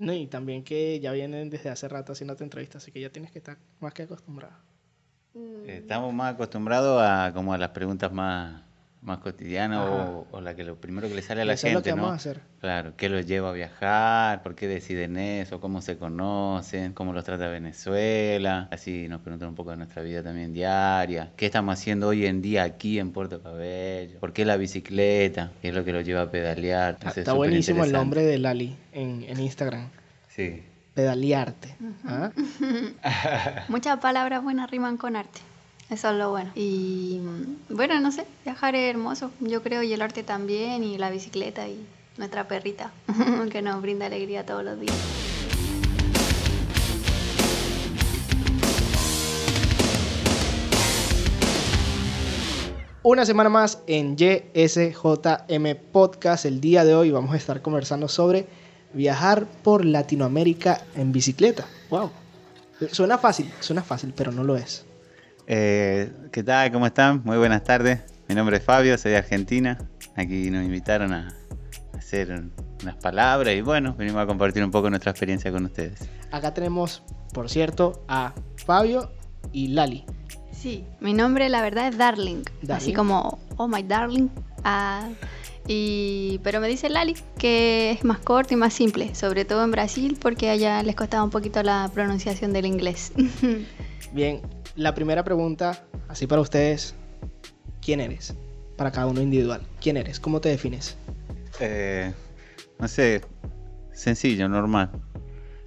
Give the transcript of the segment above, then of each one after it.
No, y también que ya vienen desde hace rato haciéndote entrevistas, así que ya tienes que estar más que acostumbrado. Estamos más acostumbrados a como a las preguntas más más cotidiana o, o, la que lo primero que le sale a la Eso gente, es lo que ¿no? vamos a hacer. Claro, ¿qué los lleva a viajar? ¿Por qué deciden eso? ¿Cómo se conocen? ¿Cómo los trata Venezuela? Así nos preguntan un poco de nuestra vida también diaria. ¿Qué estamos haciendo hoy en día aquí en Puerto Cabello? ¿Por qué la bicicleta? ¿Qué es lo que los lleva a pedalear? Está, Entonces, está buenísimo el nombre de Lali en, en Instagram. Sí. Pedalearte. ¿Ah? Muchas palabras buenas riman con arte. Eso es lo bueno. Y mm, bueno, no sé, viajar es hermoso, yo creo, y el arte también, y la bicicleta y nuestra perrita, que nos brinda alegría todos los días. Una semana más en YSJM Podcast. El día de hoy vamos a estar conversando sobre viajar por Latinoamérica en bicicleta. Wow. Suena fácil, suena fácil, pero no lo es. Eh, ¿Qué tal? ¿Cómo están? Muy buenas tardes. Mi nombre es Fabio, soy de Argentina. Aquí nos invitaron a hacer unas palabras y bueno, venimos a compartir un poco nuestra experiencia con ustedes. Acá tenemos, por cierto, a Fabio y Lali. Sí, mi nombre la verdad es Darling, Darling. así como Oh my Darling. Ah, y, pero me dice Lali que es más corto y más simple, sobre todo en Brasil porque allá les costaba un poquito la pronunciación del inglés. Bien, la primera pregunta, así para ustedes, ¿quién eres? Para cada uno individual. ¿Quién eres? ¿Cómo te defines? Eh, no sé, sencillo, normal,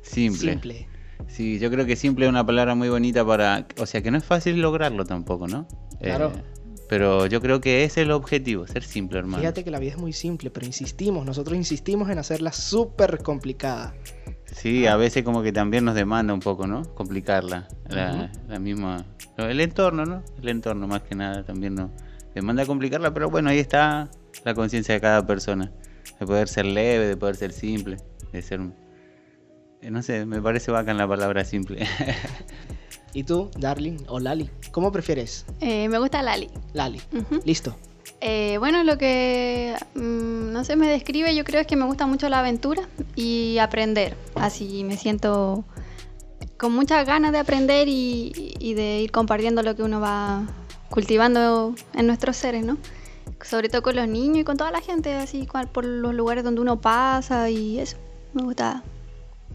simple. Simple. Sí, yo creo que simple es una palabra muy bonita para... O sea, que no es fácil lograrlo tampoco, ¿no? Claro. Eh, pero yo creo que ese es el objetivo, ser simple, hermano. Fíjate que la vida es muy simple, pero insistimos, nosotros insistimos en hacerla súper complicada. Sí, a veces como que también nos demanda un poco, ¿no? Complicarla. La, misma... El entorno, ¿no? El entorno más que nada también nos demanda complicarla, pero bueno, ahí está la conciencia de cada persona. De poder ser leve, de poder ser simple, de ser... eh, No sé, me parece bacán la palabra simple. ¿Y tú, Darling o Lali? ¿Cómo prefieres? Eh, me gusta Lali. Lali. Listo. Eh, bueno, lo que mm, no sé me describe, yo creo es que me gusta mucho la aventura y aprender. Así me siento con muchas ganas de aprender y, y de ir compartiendo lo que uno va cultivando en nuestros seres, ¿no? Sobre todo con los niños y con toda la gente, así por los lugares donde uno pasa y eso. Me gusta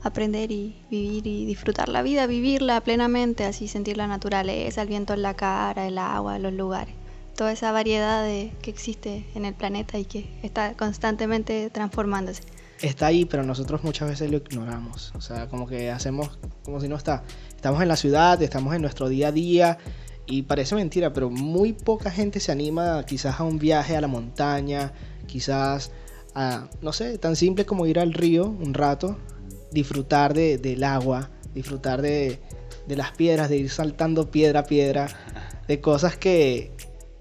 aprender y vivir y disfrutar la vida, vivirla plenamente, así sentir la naturaleza, el viento en la cara, el agua, los lugares toda esa variedad de, que existe en el planeta y que está constantemente transformándose. Está ahí, pero nosotros muchas veces lo ignoramos. O sea, como que hacemos como si no está. Estamos en la ciudad, estamos en nuestro día a día. Y parece mentira, pero muy poca gente se anima quizás a un viaje a la montaña, quizás a, no sé, tan simple como ir al río un rato, disfrutar de- del agua, disfrutar de, de las piedras, de ir saltando piedra a piedra, de cosas que,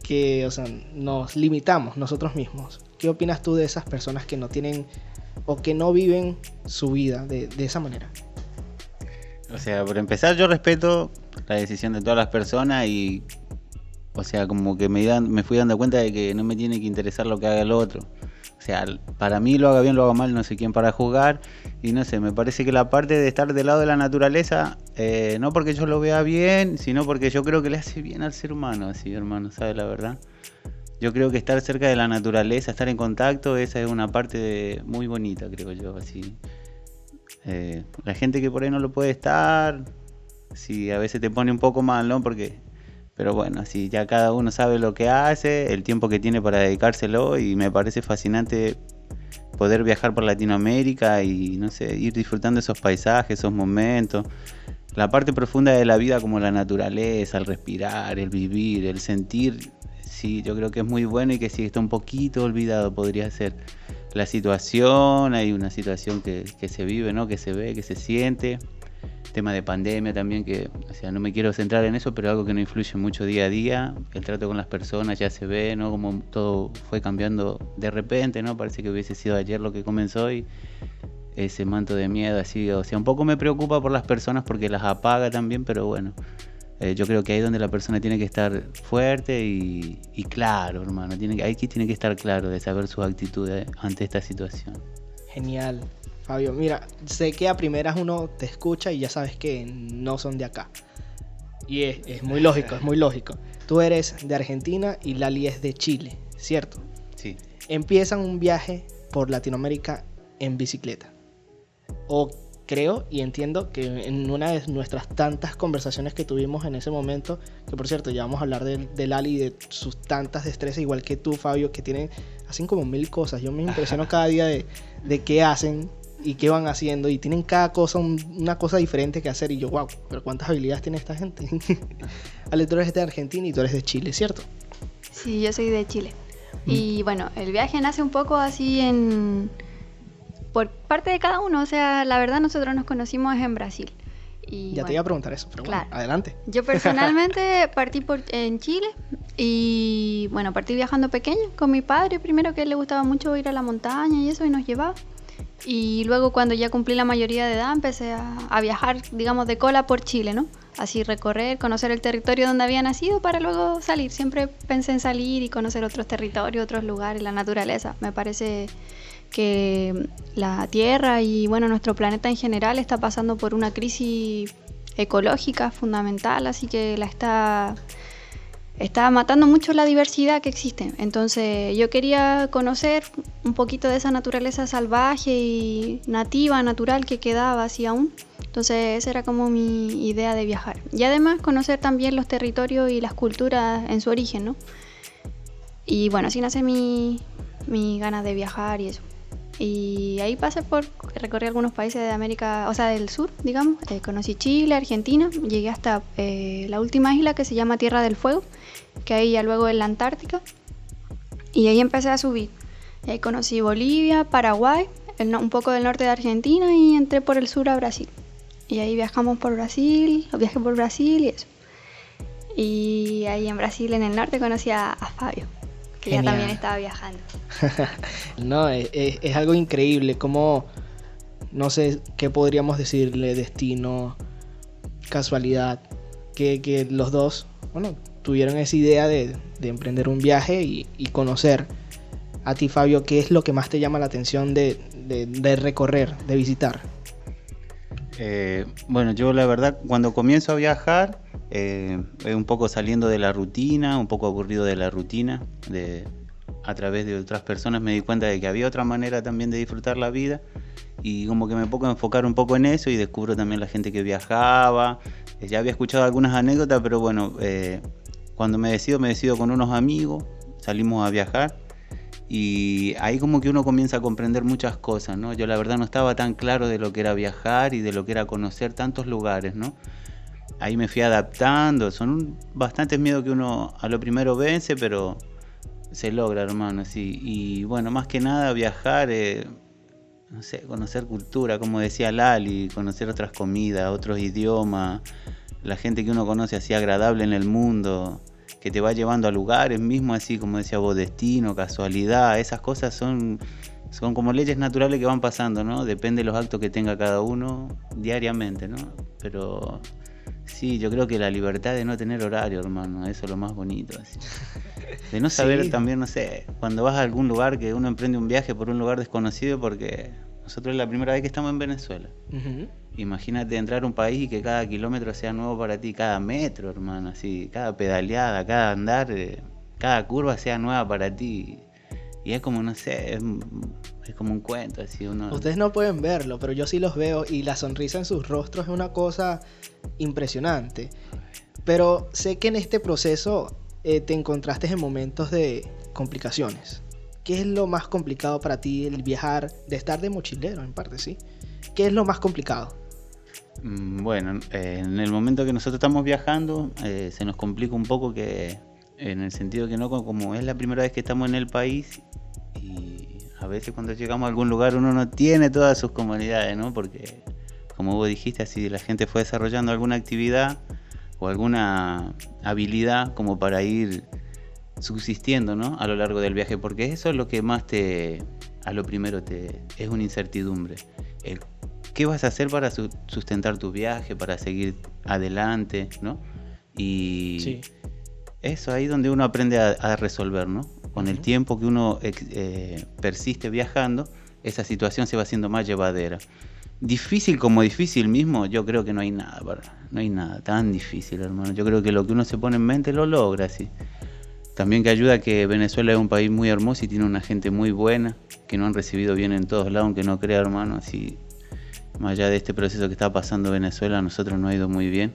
que o sea, nos limitamos nosotros mismos. ¿Qué opinas tú de esas personas que no tienen o que no viven su vida de, esa manera? O sea, por empezar, yo respeto la decisión de todas las personas y, o sea, como que me, dan, me fui dando cuenta de que no me tiene que interesar lo que haga el otro. Sea, para mí lo haga bien, lo haga mal, no sé quién para juzgar. Y no sé, me parece que la parte de estar del lado de la naturaleza, eh, no porque yo lo vea bien, sino porque yo creo que le hace bien al ser humano, así, hermano, ¿sabes la verdad? Yo creo que estar cerca de la naturaleza, estar en contacto, esa es una parte muy bonita, creo yo, así. Eh, la gente que por ahí no lo puede estar, sí, a veces te pone un poco mal, ¿no? Porque, pero bueno, si ya cada uno sabe lo que hace, el tiempo que tiene para dedicárselo y me parece fascinante poder viajar por Latinoamérica y, no sé, ir disfrutando esos paisajes, esos momentos. La parte profunda de la vida como la naturaleza, el respirar, el vivir, el sentir, sí, yo creo que es muy bueno y que sí está un poquito olvidado, podría ser la situación, hay una situación que, que se vive, ¿no? Que se ve, que se siente. Tema de pandemia también, que, o sea, no me quiero centrar en eso, pero algo que no influye mucho día a día. El trato con las personas ya se ve, ¿no? Como todo fue cambiando de repente, ¿no? Parece que hubiese sido ayer lo que comenzó y ese manto de miedo así, o sea, un poco me preocupa por las personas porque las apaga también, pero bueno, eh, yo creo que ahí es donde la persona tiene que estar fuerte y, claro, hermano, tiene que tiene que estar claro de saber sus actitudes ante esta situación. Genial. Fabio, mira, sé que a primeras uno te escucha y ya sabes que no son de acá. Y es, es muy lógico, es muy lógico. Tú eres de Argentina y Lali es de Chile, ¿cierto? Sí. Empiezan un viaje por Latinoamérica en bicicleta. O creo y entiendo que en una de nuestras tantas conversaciones que tuvimos en ese momento, que por cierto ya vamos a hablar de, de Lali y de sus tantas destrezas, igual que tú, Fabio, que tienen, hacen como mil cosas. Yo me impresiono cada día de, de qué hacen y qué van haciendo y tienen cada cosa un- una cosa diferente que hacer y yo, wow, pero cuántas habilidades tiene esta gente. Ale, tú eres de Argentina y tú eres de Chile, ¿cierto? Sí, yo soy de Chile. Y bueno, el viaje nace un poco así en... por parte de cada uno. O sea, la verdad nosotros nos conocimos en Brasil. Y ya te bueno, iba a preguntar eso, pero bueno, Claro. adelante. Yo personalmente partí por, en Chile y bueno, partí viajando pequeña con mi padre, primero que a él le gustaba mucho ir a la montaña y eso y nos llevaba. Y luego cuando ya cumplí la mayoría de edad empecé a, viajar, digamos, de cola por Chile, ¿no? Así recorrer, conocer el territorio donde había nacido para luego salir. Siempre pensé en salir y conocer otros territorios, otros lugares, la naturaleza. Me parece que la Tierra y bueno, nuestro planeta en general está pasando por una crisis ecológica fundamental, así que la está está matando mucho la diversidad que existe. Entonces, yo quería conocer un poquito de esa naturaleza salvaje y nativa, natural que quedaba así aún. Entonces, esa era como mi idea de viajar. Y además conocer también los territorios y las culturas en su origen, ¿no? Y bueno, así nace mi, mi ganas de viajar y eso. Y ahí pasé por, recorrí algunos países de América, o sea, del sur, digamos. Eh, conocí Chile, Argentina, llegué hasta eh, la última isla que se llama Tierra del Fuego, que ahí ya luego en la Antártica. Y ahí empecé a subir. Y ahí conocí Bolivia, Paraguay, el un poco del norte de Argentina y entré por el sur a Brasil. Y ahí viajamos por Brasil, viajé por Brasil y eso. Y ahí en Brasil, en el norte, conocí a, a Fabio, que ya Genial. también estaba viajando. No, es, es- es algo increíble, como, no sé qué podríamos decirle, destino, casualidad, que, que los dos, bueno, tuvieron esa idea de, de emprender un viaje y, y conocer. A ti, Fabio, ¿qué es lo que más te llama la atención de, de- de recorrer, de visitar? Eh, bueno, yo la verdad cuando comienzo a viajar, eh, un poco saliendo de la rutina, un poco aburrido de la rutina, de, a través de otras personas me di cuenta de que había otra manera también de disfrutar la vida y como que me a enfocar un poco en eso y descubro también la gente que viajaba. Eh, ya había escuchado algunas anécdotas, pero bueno, eh, cuando me decido, me decido con unos amigos, salimos a viajar y ahí como que uno comienza a comprender muchas cosas, ¿no? Yo la verdad no estaba tan claro de lo que era viajar y de lo que era conocer tantos lugares, ¿no? Ahí me fui adaptando, son un- bastantes miedos que uno a lo primero vence, pero se logra, hermano, sí. Y bueno, más que nada viajar, eh, no sé, conocer cultura, como decía Lali, conocer otras comidas, otros idiomas, la gente que uno conoce así agradable en el mundo, que te va llevando a lugares mismo así, como decía vos, destino, casualidad, esas cosas son, son como leyes naturales que van pasando, ¿no? Depende de los actos que tenga cada uno diariamente, ¿no? Pero sí, yo creo que la libertad de no tener horario, hermano, eso es lo más bonito. así. De no saber Sí. también, no sé, cuando vas a algún lugar que uno emprende un viaje por un lugar desconocido, porque nosotros es la primera vez que estamos en Venezuela. Imagínate entrar a un país y que cada kilómetro sea nuevo para ti, cada metro, hermano, así, cada pedaleada, cada andar, eh, cada curva sea nueva para ti. Y es como, no sé, es, es como un cuento, así uno... Ustedes no pueden verlo, pero yo sí los veo y la sonrisa en sus rostros es una cosa impresionante. Pero sé que en este proceso eh, te encontraste en momentos de complicaciones. ¿Qué es lo más complicado para ti el viajar, de estar de mochilero en parte, sí? ¿Qué es lo más complicado? Mm, Bueno, eh, en el momento que nosotros estamos viajando, eh, se nos complica un poco que, en el sentido que no, co- como es la primera vez que estamos en el país, y a veces cuando llegamos a algún lugar uno no tiene todas sus comodidades, ¿no? Porque, como vos dijiste, así la gente fue desarrollando alguna actividad o alguna habilidad como para ir subsistiendo, ¿no? A lo largo del viaje, porque eso es lo que más te, a lo primero te, es una incertidumbre. ¿Qué vas a hacer para su- sustentar tu viaje, para seguir adelante, ¿no? Y Sí. Eso ahí donde uno aprende a, a resolver, ¿no? Con el tiempo que uno eh, persiste viajando, esa situación se va haciendo más llevadera. Difícil como difícil mismo, yo creo que no hay nada, no hay nada tan difícil, hermano. Yo creo que lo que uno se pone en mente lo logra, sí. También que ayuda que Venezuela es un país muy hermoso y tiene una gente muy buena, que no han recibido bien en todos lados, aunque no crea, hermano, así, más allá de este proceso que está pasando Venezuela, a nosotros nos ha ido muy bien.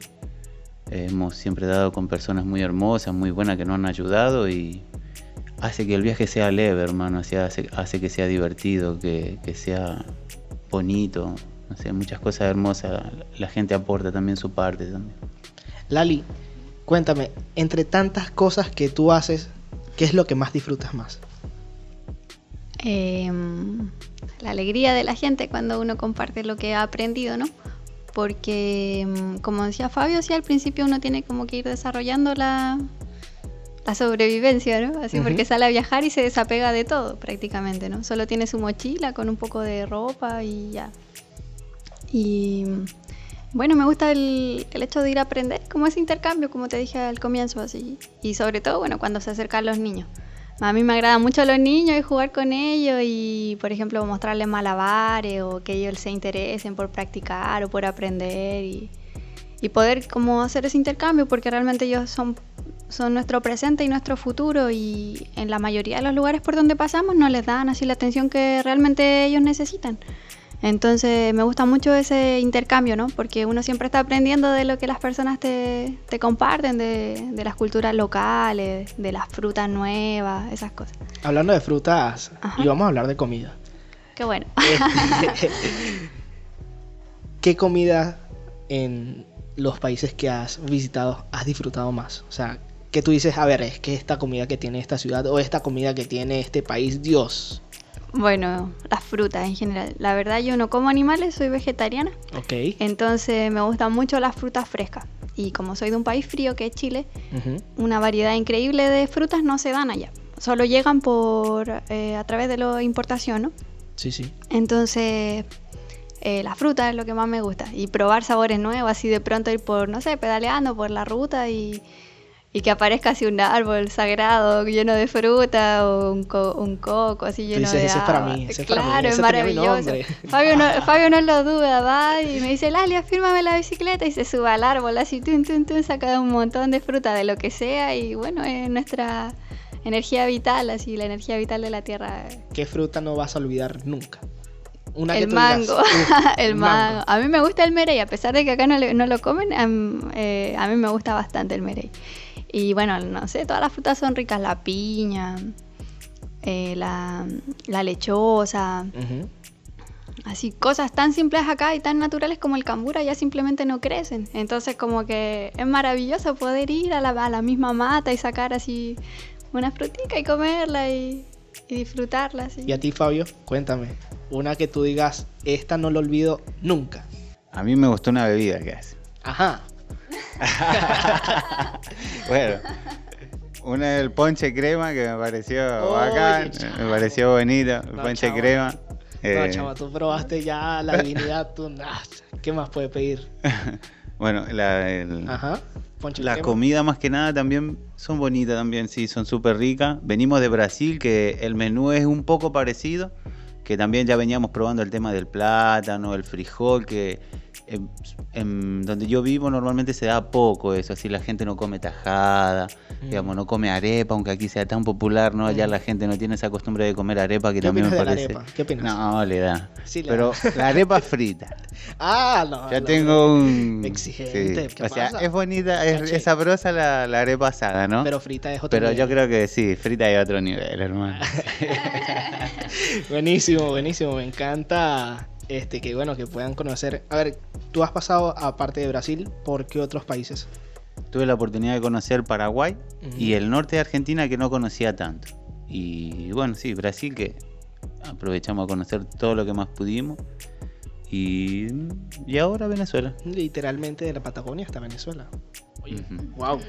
Hemos siempre dado con personas muy hermosas, muy buenas que nos han ayudado y hace que el viaje sea leve, hermano, hace, hace que sea divertido, que, que sea bonito, muchas cosas hermosas. La gente aporta también su parte también. Lali, cuéntame, entre tantas cosas que tú haces, ¿qué es lo que más disfrutas más? Em, la alegría de la gente cuando uno comparte lo que ha aprendido, ¿no? Porque, em, como decía Fabio, sí, al principio uno tiene como que ir desarrollando la, la sobrevivencia, ¿no? Así porque sale a viajar y se desapega de todo prácticamente, ¿no? Solo tiene su mochila con un poco de ropa y ya. Y bueno, me gusta el, hecho de ir a aprender, como ese intercambio, como te dije al comienzo, así. Y sobre todo, bueno, cuando se acercan los niños. A mí me agrada mucho los niños y jugar con ellos y, por ejemplo, mostrarles malabares o que ellos se interesen por practicar o por aprender y, y poder como hacer ese intercambio porque realmente ellos son, son nuestro presente y nuestro futuro y en la mayoría de los lugares por donde pasamos no les dan así la atención que realmente ellos necesitan. Entonces me gusta mucho ese intercambio, ¿no? Porque uno siempre está aprendiendo de lo que las personas te, comparten, de, las culturas locales, de las frutas nuevas, esas cosas. Hablando de frutas, y vamos a hablar de comida. Qué bueno. ¿Qué comida en los países que has visitado has disfrutado más? O sea, que tú dices, a ver, es que esta comida que tiene esta ciudad o esta comida que tiene este país, Dios, bueno, las frutas en general. La verdad yo no como animales, soy vegetariana. Ok. Entonces me gustan mucho las frutas frescas. Y como soy de un país frío que es Chile, una variedad increíble de frutas no se dan allá. Solo llegan por eh, a través de la importación, ¿no? Sí, sí. Entonces, eh, la fruta es lo que más me gusta. Y probar sabores nuevos, así de pronto ir por, no sé, pedaleando por la ruta y y que aparezca así un árbol sagrado lleno de fruta o un, coco así lleno de ese para mí, claro, es maravilloso. Fabio no, Fabio no lo duda, va y me dice, Lalia, fírmame la bicicleta y se sube al árbol así, tun, tun, tun, saca un montón de fruta de lo que sea y bueno, es nuestra energía vital, así, la energía vital de la tierra. ¿Qué fruta no vas a olvidar nunca? Una el mango, el mango. A mí me gusta el merey, a pesar de que acá no, no lo comen, eh, a mí me gusta bastante el merey. Y bueno, no sé, todas las frutas son ricas, la piña, eh, la, lechosa. Así, cosas tan simples acá y tan naturales como el cambura ya simplemente no crecen. Entonces como que es maravilloso poder ir a la, a la misma mata y sacar así una frutica y comerla y, disfrutarla. Así. Y a ti, Fabio, cuéntame, una que tú digas, esta no lo olvido nunca. A mí me gustó una bebida que hace. Ajá. bueno, una del ponche crema que me pareció bacán, me pareció bonito, el ponche crema. no, eh, chama, tú probaste ya la divinidad, tú, ¿qué más puede pedir? bueno, la, la comida más que nada también son bonitas también, sí, son súper ricas. Venimos de Brasil, que el menú es un poco parecido, que también ya veníamos probando el tema del plátano, el frijol, que en, donde yo vivo normalmente se da poco eso, así la gente no come tajada, mm. digamos, no come arepa, aunque aquí sea tan popular, ¿no? Allá mm. la gente no tiene esa costumbre de comer arepa que también me parece. ¿Qué opinas? No, le da. Pero la arepa frita. ah, no. Ya tengo un. Exigente. o sea, es bonita, es, sabrosa la, arepa asada, ¿no? Pero frita es otro Pero yo creo que sí, frita es otro nivel, hermano. buenísimo, buenísimo. Me encanta este, que bueno, que puedan conocer. A ver, tú has pasado, aparte de Brasil, ¿por qué otros países? Tuve la oportunidad de conocer Paraguay y el norte de Argentina que no conocía tanto. Y bueno, sí, Brasil que aprovechamos a conocer todo lo que más pudimos. Y, y ahora Venezuela. Literalmente de la Patagonia hasta Venezuela. Oye, wow.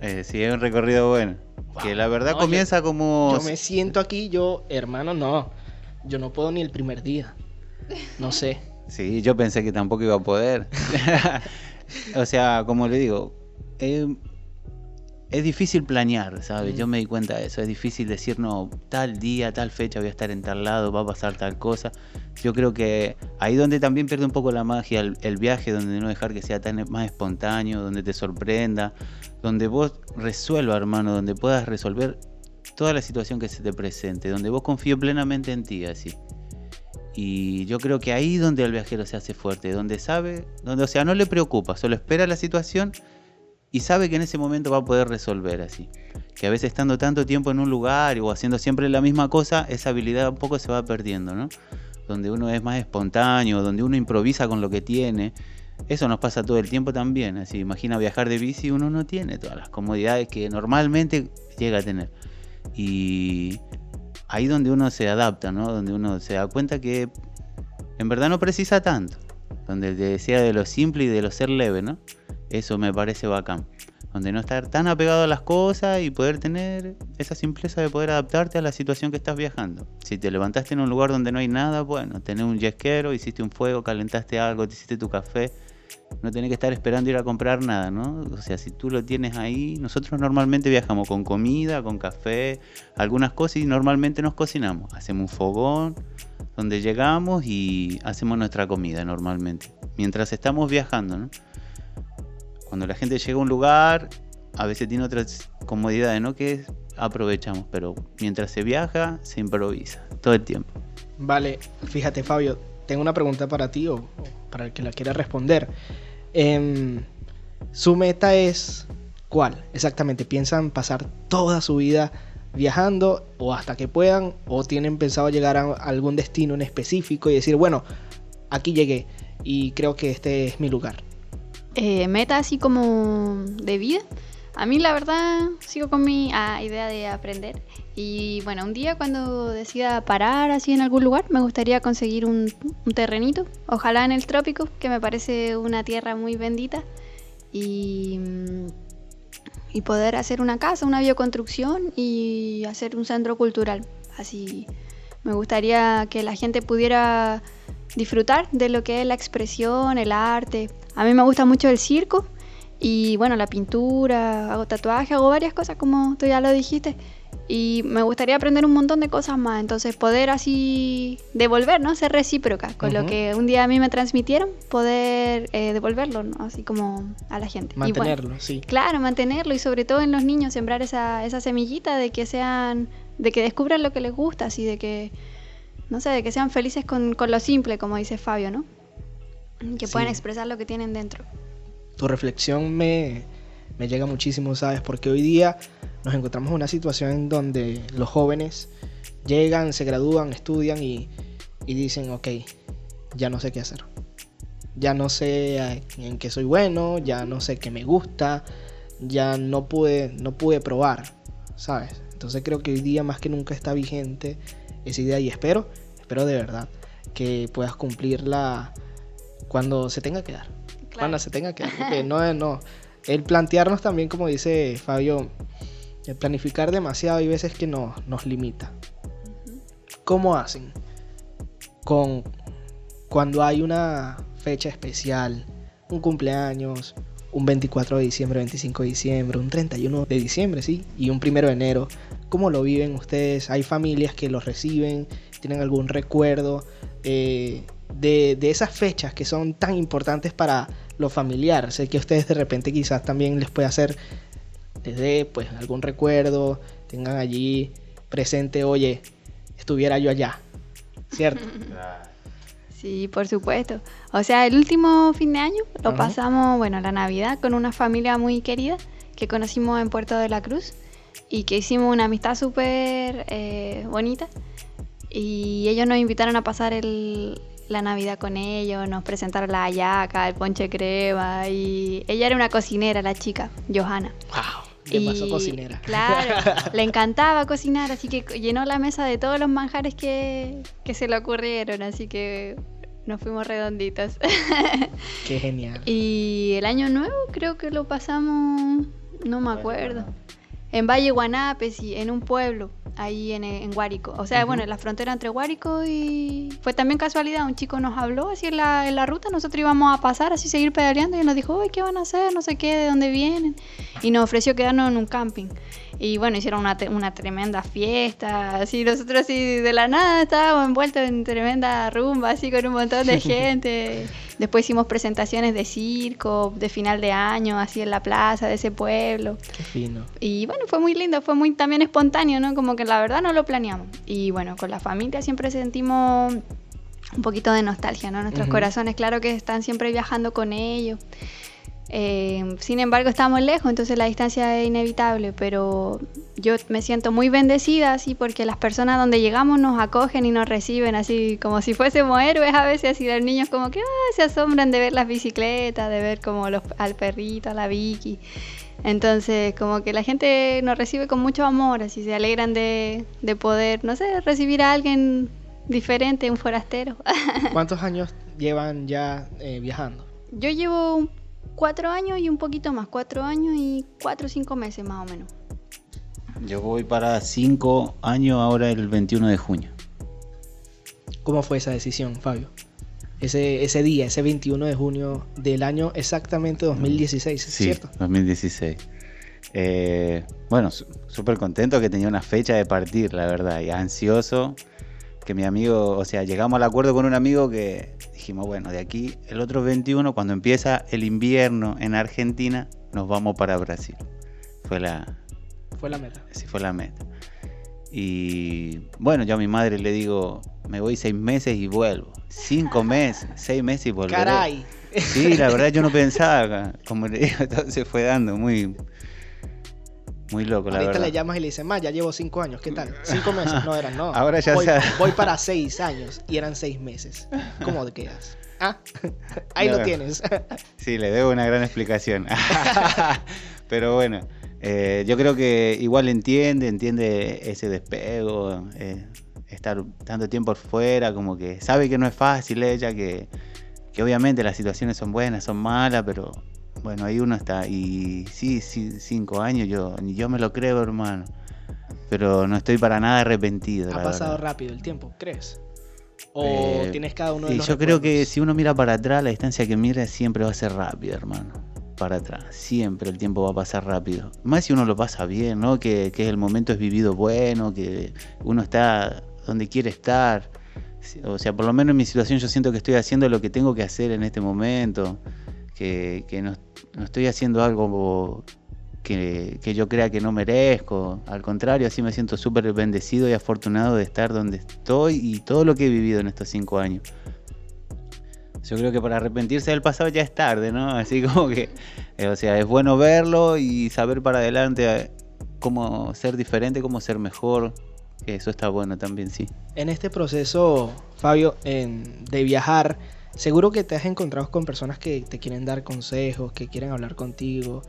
Eh, sí, es un recorrido bueno. Que la verdad comienza como... Yo me siento aquí, yo, hermano, no. Yo no puedo ni el primer día. No sé. Sí, yo pensé que tampoco iba a poder. o sea, como le digo, es es difícil planear, ¿sabes? Mm. Yo me di cuenta de eso. Es difícil decir, no, tal día, tal fecha voy a estar en tal lado, va a pasar tal cosa. Yo creo que ahí donde también pierde un poco la magia el, el viaje, donde no dejar que sea tan más espontáneo, donde te sorprenda, donde vos resuelvas, hermano, donde puedas resolver toda la situación que se te presente, donde vos confíes plenamente en ti, así. Y yo creo que ahí donde el viajero se hace fuerte, donde sabe, donde, o sea, no le preocupa, solo espera la situación y sabe que en ese momento va a poder resolver así. Que a veces estando tanto tiempo en un lugar o haciendo siempre la misma cosa, esa habilidad un poco se va perdiendo, ¿no? Donde uno es más espontáneo, donde uno improvisa con lo que tiene. Eso nos pasa todo el tiempo también. Así, imagina viajar de bici, uno no tiene todas las comodidades que normalmente llega a tener. Y ahí donde uno se adapta, ¿no? Donde uno se da cuenta que en verdad no precisa tanto. Donde te decía de lo simple y de lo ser leve, ¿no? Eso me parece bacán. Donde no estar tan apegado a las cosas y poder tener esa simpleza de poder adaptarte a la situación que estás viajando. Si te levantaste en un lugar donde no hay nada, bueno, tenés un yesquero, hiciste un fuego, calentaste algo, te hiciste tu café. No tenés que estar esperando ir a comprar nada, ¿no? O sea, si tú lo tienes ahí, nosotros normalmente viajamos con comida, con café, algunas cosas y normalmente nos cocinamos. Hacemos un fogón donde llegamos y hacemos nuestra comida normalmente. Mientras estamos viajando, ¿no? Cuando la gente llega a un lugar, a veces tiene otras comodidades, ¿no? Que aprovechamos, pero mientras se viaja, se improvisa todo el tiempo. Vale, fíjate Fabio, tengo una pregunta para ti o, para el que la quiera responder. Em, su meta es cuál exactamente? ¿Piensan pasar toda su vida viajando o hasta que puedan? ¿O tienen pensado llegar a algún destino en específico y decir, bueno, aquí llegué y creo que este es mi lugar? Eh, meta así como de vida. A mí la verdad sigo con mi ah, idea de aprender. Y bueno, un día cuando decida parar así en algún lugar, me gustaría conseguir un, un terrenito. Ojalá en el trópico, que me parece una tierra muy bendita. Y, mm, y poder hacer una casa, una bioconstrucción y hacer un centro cultural. Así me gustaría que la gente pudiera disfrutar de lo que es la expresión, el arte. A mí me gusta mucho el circo y bueno, la pintura, hago tatuaje, hago varias cosas como tú ya lo dijiste. Y me gustaría aprender un montón de cosas más, entonces poder así devolver, ¿no? Ser recíproca con lo que un día a mí me transmitieron, poder eh, devolverlo, ¿no? Así como a la gente. Y bueno, Mantenerlo, sí. Claro, mantenerlo y sobre todo en los niños sembrar esa, esa semillita de que sean, de que descubran lo que les gusta, así de que, no sé, de que sean felices con, con lo simple, como dice Fabio, ¿no? Que puedan expresar lo que tienen dentro. Tu reflexión me, me llega muchísimo, ¿sabes? Porque hoy día nos encontramos en una situación en donde los jóvenes llegan, se gradúan, estudian y, y dicen, ok, ya no sé qué hacer. Ya no sé en qué soy bueno, ya no sé qué me gusta, ya no pude, no pude probar, ¿sabes? Entonces creo que hoy día más que nunca está vigente esa idea y espero, espero de verdad que puedas cumplirla cuando se tenga que dar cuando se tenga que porque no no. El plantearnos también como dice Fabio el planificar demasiado hay veces que nos, nos limita. ¿cómo hacen con cuando hay una fecha especial un cumpleaños un 24 de diciembre 25 de diciembre un 31 de diciembre sí y un primero de enero. ¿cómo lo viven ustedes? hay familias que los reciben tienen algún recuerdo eh, de, de esas fechas que son tan importantes para lo familiar. Sé que a ustedes de repente quizás también les puede hacer desde pues algún recuerdo, tengan allí presente, oye, estuviera yo allá, ¿cierto? Sí, por supuesto. O sea, el último fin de año lo Ajá. pasamos, bueno, la Navidad con una familia muy querida que conocimos en Puerto de la Cruz y que hicimos una amistad súper eh, bonita. Y ellos nos invitaron a pasar el- la Navidad con ellos, nos presentaron la hallaca, el ponche crema y ella era una cocinera, la chica, Johanna. ¡Wow! Y, cocinera. Claro, le encantaba cocinar, así que llenó la mesa de todos los manjares que, que se le ocurrieron, así que nos fuimos redonditos. Qué genial. y el año nuevo creo que lo pasamos, no me acuerdo, en Valle Guanape, sí, en un pueblo. ahí en, en Guárico. O sea, bueno, en la frontera entre Guárico y... Fue también casualidad, un chico nos habló así en la, en la ruta, nosotros íbamos a pasar, así seguir pedaleando y nos dijo, uy, ¿qué van a hacer? No sé qué, de dónde vienen. Y nos ofreció quedarnos en un camping. Y bueno, hicieron una, una tremenda fiesta, así nosotros así de la nada estábamos envueltos en tremenda rumba, así con un montón de gente. Después hicimos presentaciones de circo, de final de año, así en la plaza de ese pueblo. Qué fino. Y bueno, fue muy lindo, fue muy también espontáneo, ¿no? Como que la verdad no lo planeamos. Y bueno, con la familia siempre sentimos un poquito de nostalgia, ¿no? Nuestros Ujú. corazones, claro que están siempre viajando con ellos. Eh, sin embargo, estamos lejos, entonces la distancia es inevitable, pero yo me siento muy bendecida así porque las personas donde llegamos nos acogen y nos reciben así como si fuésemos héroes a veces, así los niños como que ah, se asombran de ver las bicicletas, de ver como los, al perrito, a la Vicky. Entonces, como que la gente nos recibe con mucho amor, así se alegran de, de poder, no sé, recibir a alguien diferente, un forastero. ¿Cuántos años llevan ya eh, viajando? Yo llevo un- cuatro años y un poquito más, cuatro años y cuatro o cinco meses más o menos. Yo voy para cinco años ahora el 21 de junio. ¿Cómo fue esa decisión, Fabio? Ese, ese día, ese 21 de junio del año exactamente 2016, ¿es Sí, cierto? 2016. Eh, bueno, súper contento que tenía una fecha de partir, la verdad, y ansioso que mi amigo, o sea, llegamos al acuerdo con un amigo que dijimos, bueno, de aquí el otro 21, cuando empieza el invierno en Argentina, nos vamos para Brasil. Fue la, Fue la meta. Así fue la meta. Y bueno, yo a mi madre le digo, me voy seis meses y vuelvo. Cinco meses, seis meses y volveré. ¡Caray! Sí, la verdad yo no pensaba, como le digo, todo se fue dando muy, muy loco, la Ahorita verdad. le llamas y le dices, más, ya llevo cinco años, ¿qué tal? Cinco meses, no eran, no. Ahora ya voy, se- voy para seis años y eran seis meses. ¿Cómo te quedas? ¿Ah? Ahí lo tienes. Sí, le debo una gran explicación. Pero bueno, eh, yo creo que igual entiende, entiende ese despego, eh, estar tanto tiempo fuera, como que sabe que no es fácil ella, que, que obviamente las situaciones son buenas, son malas, pero bueno, ahí uno está. Y sí, sí, cinco años, yo yo me lo creo, hermano. Pero no estoy para nada arrepentido. ha pasado verdad. rápido el tiempo, ¿crees? ¿O Eh, tienes cada uno de los yo creo que si uno mira para atrás, la distancia que mira siempre va a ser rápida, hermano. Para atrás. Siempre el tiempo va a pasar rápido. Más si uno lo pasa bien, ¿no? Que, que el momento es vivido bueno, que uno está donde quiere estar. O sea, por lo menos en mi situación yo siento que estoy haciendo lo que tengo que hacer en este momento. Que, no, estoy haciendo algo que, yo crea que no merezco. Al contrario, así me siento súper bendecido y afortunado de estar donde estoy y todo lo que he vivido en estos cinco años. Yo creo que para arrepentirse del pasado ya es tarde, ¿no? Así como que, eh, o sea, es bueno verlo y saber para adelante eh, cómo ser diferente, cómo ser mejor. Eso está bueno también, sí. En este proceso, Fabio, en- de viajar, seguro que te has encontrado con personas que te quieren dar consejos, que quieren hablar contigo,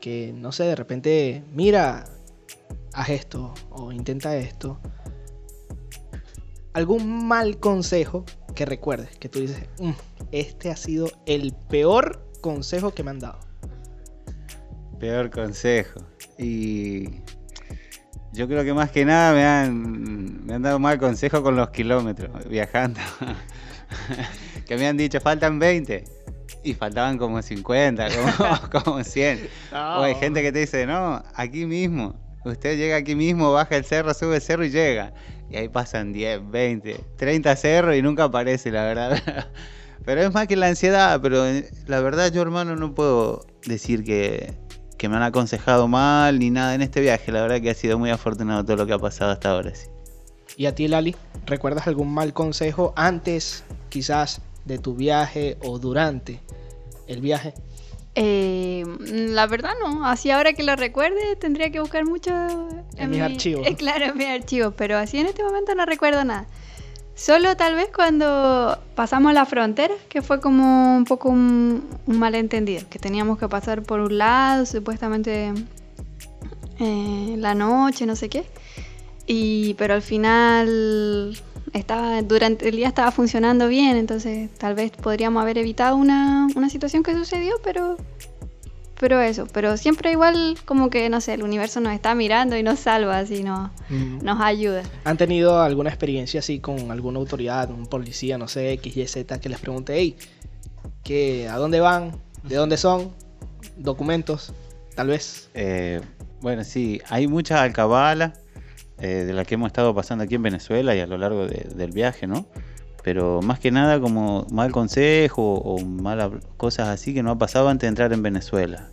que no sé, de repente, mira, haz esto o intenta esto. ¿Algún mal consejo que recuerdes? Que tú dices, "Mm, este ha sido el peor consejo que me han dado. Peor consejo. Y yo creo que más que nada me han, me han dado mal consejo con los kilómetros viajando. que me han dicho, faltan 20. Y faltaban como 50, como, como 100. O hay gente que te dice, no, aquí mismo. Usted llega aquí mismo, baja el cerro, sube el cerro y llega. Y ahí pasan 10, 20, 30 cerros y nunca aparece, la verdad. Pero es más que la ansiedad, pero eh, la verdad yo hermano no puedo decir que, que me han aconsejado mal ni nada en este viaje. La verdad que ha sido muy afortunado todo lo que ha pasado hasta ahora. Sí. ¿Y a ti, Lali? ¿Recuerdas algún mal consejo antes, quizás, de tu viaje o durante el viaje? Eh, la verdad no, así ahora que lo recuerde tendría que buscar mucho En mis archivos. eh, claro, en mis archivos, pero así en este momento no recuerdo nada. Solo tal vez cuando pasamos la frontera, que fue como un poco un, un malentendido, que teníamos que pasar por un lado, supuestamente eh, la noche, no sé qué. Y, pero al final estaba, durante el día estaba funcionando bien, entonces tal vez podríamos haber evitado una, una situación que sucedió, pero pero eso, pero siempre igual como que, no sé, el universo nos está mirando y nos salva, así no, nos ayuda. ¿Han tenido alguna experiencia así con alguna autoridad, un policía, no sé, X, Y, Z, que les pregunte, hey, ¿qué, ¿a dónde van? ¿De dónde son? ¿Documentos? Tal vez. Eh, bueno, sí, hay muchas alcabalas eh, de las que hemos estado pasando aquí en Venezuela y a lo largo de- del viaje, ¿no? Pero más que nada como mal consejo o malas cosas así que no ha pasado antes de entrar en Venezuela.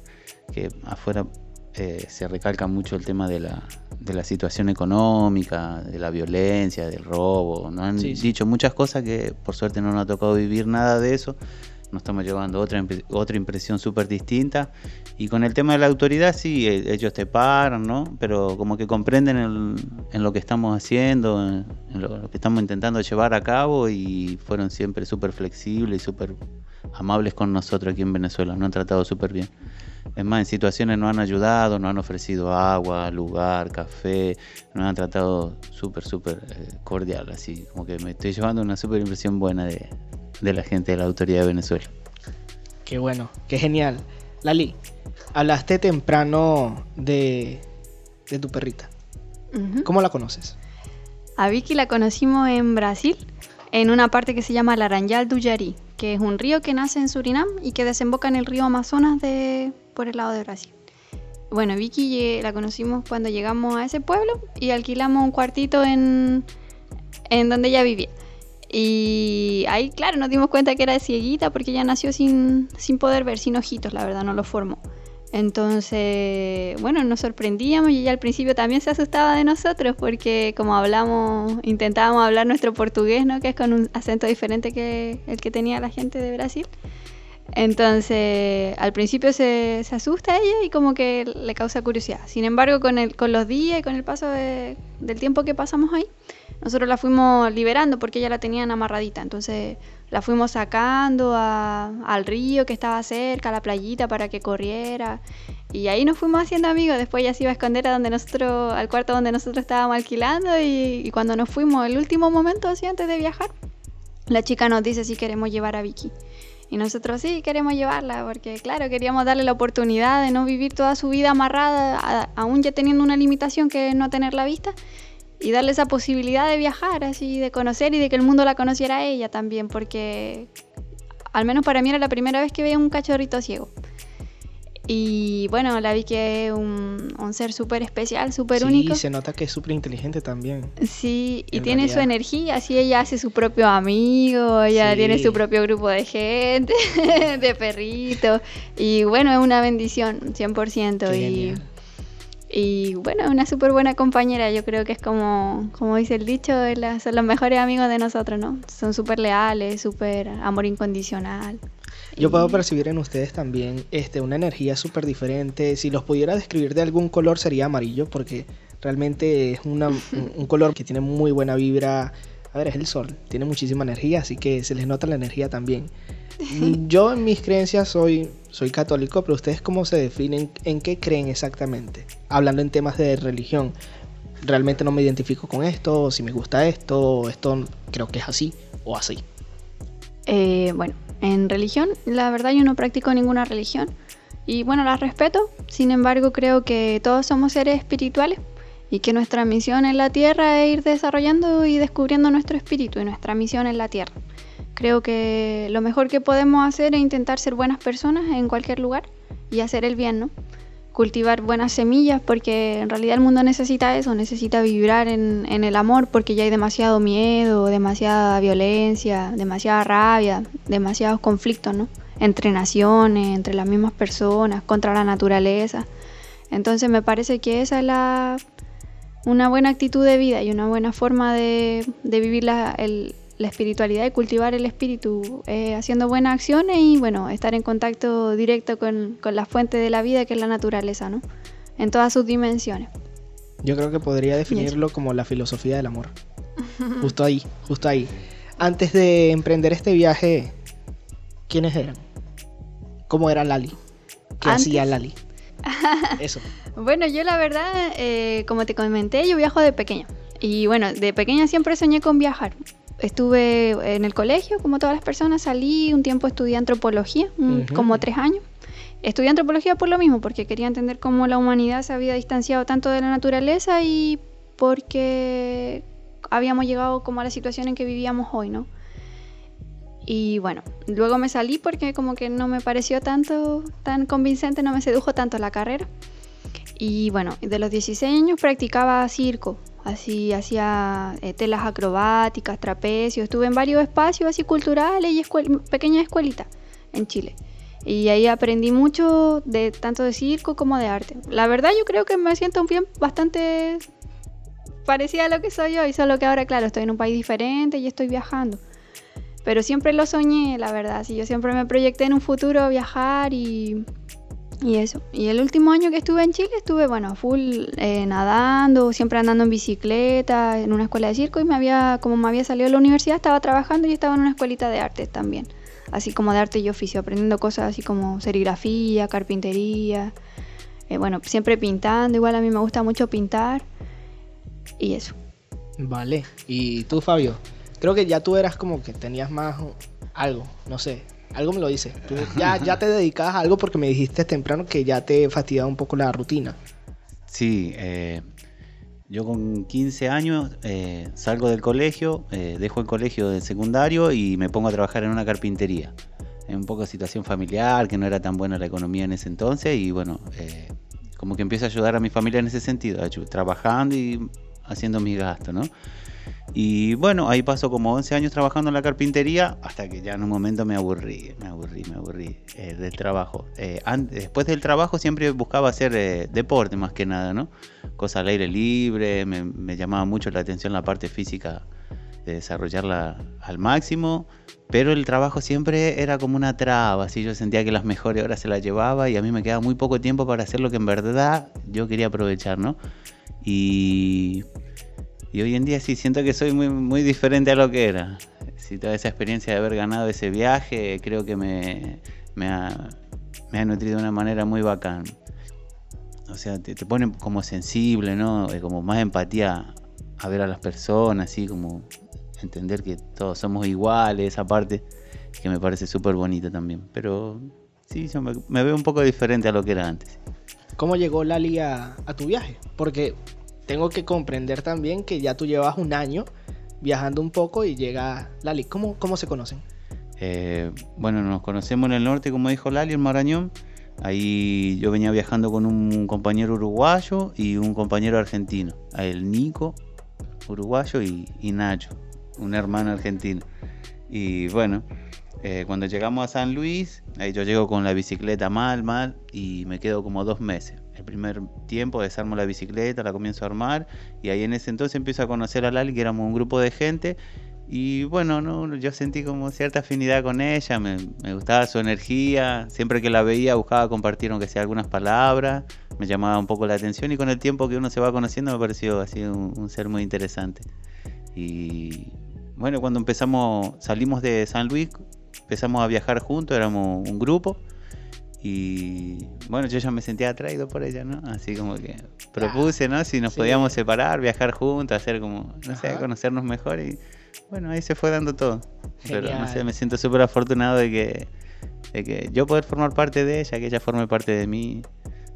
Que afuera eh, se recalca mucho el tema de la, de la situación económica, de la violencia, del robo. Nos han Sí, sí. dicho muchas cosas que por suerte no nos ha tocado vivir nada de eso. Nos estamos llevando otra, otra impresión súper distinta. Y con el tema de la autoridad, sí, e- ellos te paran, ¿no? Pero como que comprenden en lo que estamos haciendo, en, en lo, lo que estamos intentando llevar a cabo y fueron siempre súper flexibles y súper amables con nosotros aquí en Venezuela. Nos han tratado súper bien. Es más, en situaciones nos han ayudado, nos han ofrecido agua, lugar, café, nos han tratado súper, súper eh, cordial, así como que me estoy llevando una súper impresión buena de, de la gente de la autoridad de Venezuela. Qué bueno, qué genial. Lali, hablaste temprano de, de tu perrita. ¿Cómo la conoces? A Vicky la conocimos en Brasil, en una parte que se llama Laranjal do Yari, que es un río que nace en Surinam y que desemboca en el río Amazonas de, por el lado de Brasil. Bueno, Vicky eh, la conocimos cuando llegamos a ese pueblo y alquilamos un cuartito en, en donde ella vivía. Y ahí, claro, nos dimos cuenta que era cieguita porque ella nació sin, sin poder ver, sin ojitos, la verdad, no lo formó. Entonces, bueno, nos sorprendíamos y ella al principio también se asustaba de nosotros porque como hablamos, intentábamos hablar nuestro portugués, ¿no? Que es con un acento diferente que el que tenía la gente de Brasil. Entonces, al principio se, asusta ella y como que le causa curiosidad. Sin embargo, con, el, con los días y con el paso de- del tiempo que pasamos ahí, nosotros la fuimos liberando porque ella la tenían amarradita. Entonces, la fuimos sacando a- al río que estaba cerca, a la playita para que corriera. Y ahí nos fuimos haciendo amigos. Después ella se iba a esconder a donde al cuarto donde nosotros estábamos alquilando. Y, y cuando nos fuimos, el último momento, así antes de viajar, la chica nos dice si queremos llevar a Vicky. Y nosotros sí queremos llevarla porque, claro, queríamos darle la oportunidad de no vivir toda su vida amarrada, a- aún ya teniendo una limitación que es no tener la vista, y darle esa posibilidad de viajar, así, de conocer y de que el mundo la conociera a ella también, porque al menos para mí era la primera vez que veía un cachorrito ciego. Y bueno, la vi que es un, un ser súper especial, súper sí, único. se nota que es súper inteligente también. Sí, y En tiene su energía, así ella hace su propio amigo, ella Sí. tiene su propio grupo de gente, de perritos, y bueno, es una bendición, 100%, Qué y, genial. y bueno, es una súper buena compañera, yo creo que es como, como dice el dicho, son los mejores amigos de nosotros, ¿no? Son súper leales, súper amor incondicional. Yo puedo percibir en ustedes también este, una energía súper diferente. Si los pudiera describir de algún color sería amarillo porque realmente es una- un, color que tiene muy buena vibra. A ver, es el sol, tiene muchísima energía, así que se les nota la energía también. Yo en mis creencias soy, soy católico, pero ustedes cómo se definen, en qué creen exactamente. Hablando en temas de religión, realmente no me identifico con esto, si me gusta esto, esto creo que es así o así. Eh, bueno, en religión, la verdad yo no practico ninguna religión y bueno, las respeto, sin embargo creo que todos somos seres espirituales y que nuestra misión en la tierra es ir desarrollando y descubriendo nuestro espíritu y nuestra misión en la tierra. Creo que lo mejor que podemos hacer es intentar ser buenas personas en cualquier lugar y hacer el bien, ¿no? Cultivar buenas semillas porque en realidad el mundo necesita eso, necesita vibrar en, en el amor porque ya hay demasiado miedo, demasiada violencia, demasiada rabia, demasiados conflictos, ¿no? Entre naciones, entre las mismas personas, contra la naturaleza. Entonces me parece que esa es la, una buena actitud de vida y una buena forma de, de vivir la, el- la espiritualidad y cultivar el espíritu eh, haciendo buenas acciones y bueno, estar en contacto directo con, con la fuente de la vida que es la naturaleza, ¿no? En todas sus dimensiones. Yo creo que podría definirlo como la filosofía del amor. Justo ahí, justo ahí. Antes de emprender este viaje, ¿quiénes eran? ¿Cómo era Lali? ¿Qué Antes. hacía Lali? Eso. Bueno, yo la verdad, eh, como te comenté, yo viajo de pequeña. Y bueno, de pequeña siempre soñé con viajar. Estuve en el colegio, como todas las personas, salí un tiempo estudié antropología, como tres años. estudié antropología por lo mismo, porque quería entender cómo la humanidad se había distanciado tanto de la naturaleza y porque habíamos llegado como a la situación en que vivíamos hoy, ¿no? Y bueno, luego me salí porque como que no me pareció tanto, tan convincente, no me sedujo tanto la carrera. Y bueno, de los 16 años practicaba circo, así hacía eh, telas acrobáticas, trapecios, estuve en varios espacios así culturales y pequeñas escuelitas en Chile. Y ahí aprendí mucho de tanto de circo como de arte. La verdad yo creo que me siento bien bastante parecida a lo que soy hoy, solo que ahora claro, estoy en un país diferente y estoy viajando. Pero siempre lo soñé, la verdad. Sí, yo siempre me proyecté en un futuro viajar y, y eso. Y el último año que estuve en Chile estuve, bueno, full eh, nadando, siempre andando en bicicleta, en una escuela de circo y me había, como me había salido de la universidad, estaba trabajando y estaba en una escuelita de arte también así como de arte y oficio, aprendiendo cosas así como serigrafía, carpintería, eh, bueno, siempre pintando, igual a mí me gusta mucho pintar y eso. Vale, ¿y tú Fabio? Creo que ya tú eras como que tenías más algo, no sé, algo me lo dice. Tú ya, ya te dedicabas a algo porque me dijiste temprano que ya te fastidiaba un poco la rutina. Sí, eh, yo con 15 años eh, salgo del colegio, eh, dejo el colegio del secundario y me pongo a trabajar en una carpintería. En un poco de situación familiar, que no era tan buena la economía en ese entonces y bueno, eh, como que empiezo a ayudar a mi familia en ese sentido, trabajando y haciendo mis gastos, ¿no? Y bueno, ahí paso como 11 años trabajando en la carpintería hasta que ya en un momento me aburrí, me aburrí, me aburrí eh, del trabajo. Eh, después del trabajo siempre buscaba hacer eh, deporte más que nada, ¿no? Cosas al aire libre, me, llamaba mucho la atención la parte física de desarrollarla al máximo, pero el trabajo siempre era como una traba, así yo sentía que las mejores horas se las llevaba y a mí me quedaba muy poco tiempo para hacer lo que en verdad yo quería aprovechar, ¿no? Y y hoy en día sí siento que soy muy, muy diferente a lo que era. Si toda esa experiencia de haber ganado ese viaje, creo que me, me, ha, nutrido de una manera muy bacán. O sea, te, te pone como sensible, ¿no? Como más empatía a ver a las personas, así como entender que todos somos iguales, esa parte que me parece súper bonita también. Pero sí, yo me, veo un poco diferente a lo que era antes. ¿Cómo llegó Lali a tu viaje? Porque tengo que comprender también que ya tú llevas un año viajando un poco y llega Lali. ¿Cómo, cómo se conocen? Eh, bueno, nos conocemos en el norte, como dijo Lali, en Marañón. Ahí yo venía viajando con un compañero uruguayo y un compañero argentino. El Nico, uruguayo, y, Nacho, un hermano argentino. Y bueno, eh, cuando llegamos a San Luis, ahí yo llego con la bicicleta mal, mal, y me quedo como dos meses el primer tiempo desarmo la bicicleta, la comienzo a armar y ahí en ese entonces empiezo a conocer a Lali, que éramos un grupo de gente y bueno, ¿no? yo sentí como cierta afinidad con ella, me, gustaba su energía, siempre que la veía buscaba compartir aunque sea algunas palabras, me llamaba un poco la atención y con el tiempo que uno se va conociendo me pareció así un, ser muy interesante. Y bueno, cuando empezamos, salimos de San Luis, empezamos a viajar juntos, éramos un grupo y bueno, yo ya me sentía atraído por ella, ¿no? Así como que propuse, ¿no? Si nos podíamos separar, viajar juntos, hacer como, no sé, conocernos mejor. Y bueno, ahí se fue dando todo. Pero no sé, me siento súper afortunado de que, de que yo poder formar parte de ella, que ella forme parte de mí,